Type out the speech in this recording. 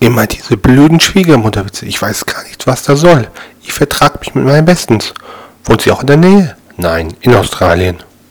Immer diese blöden Schwiegermutterwitze. Ich weiß gar nicht, was da soll. Ich vertrag mich mit meinem Bestens. Wohnt sie auch in der Nähe? Nein, in Australien.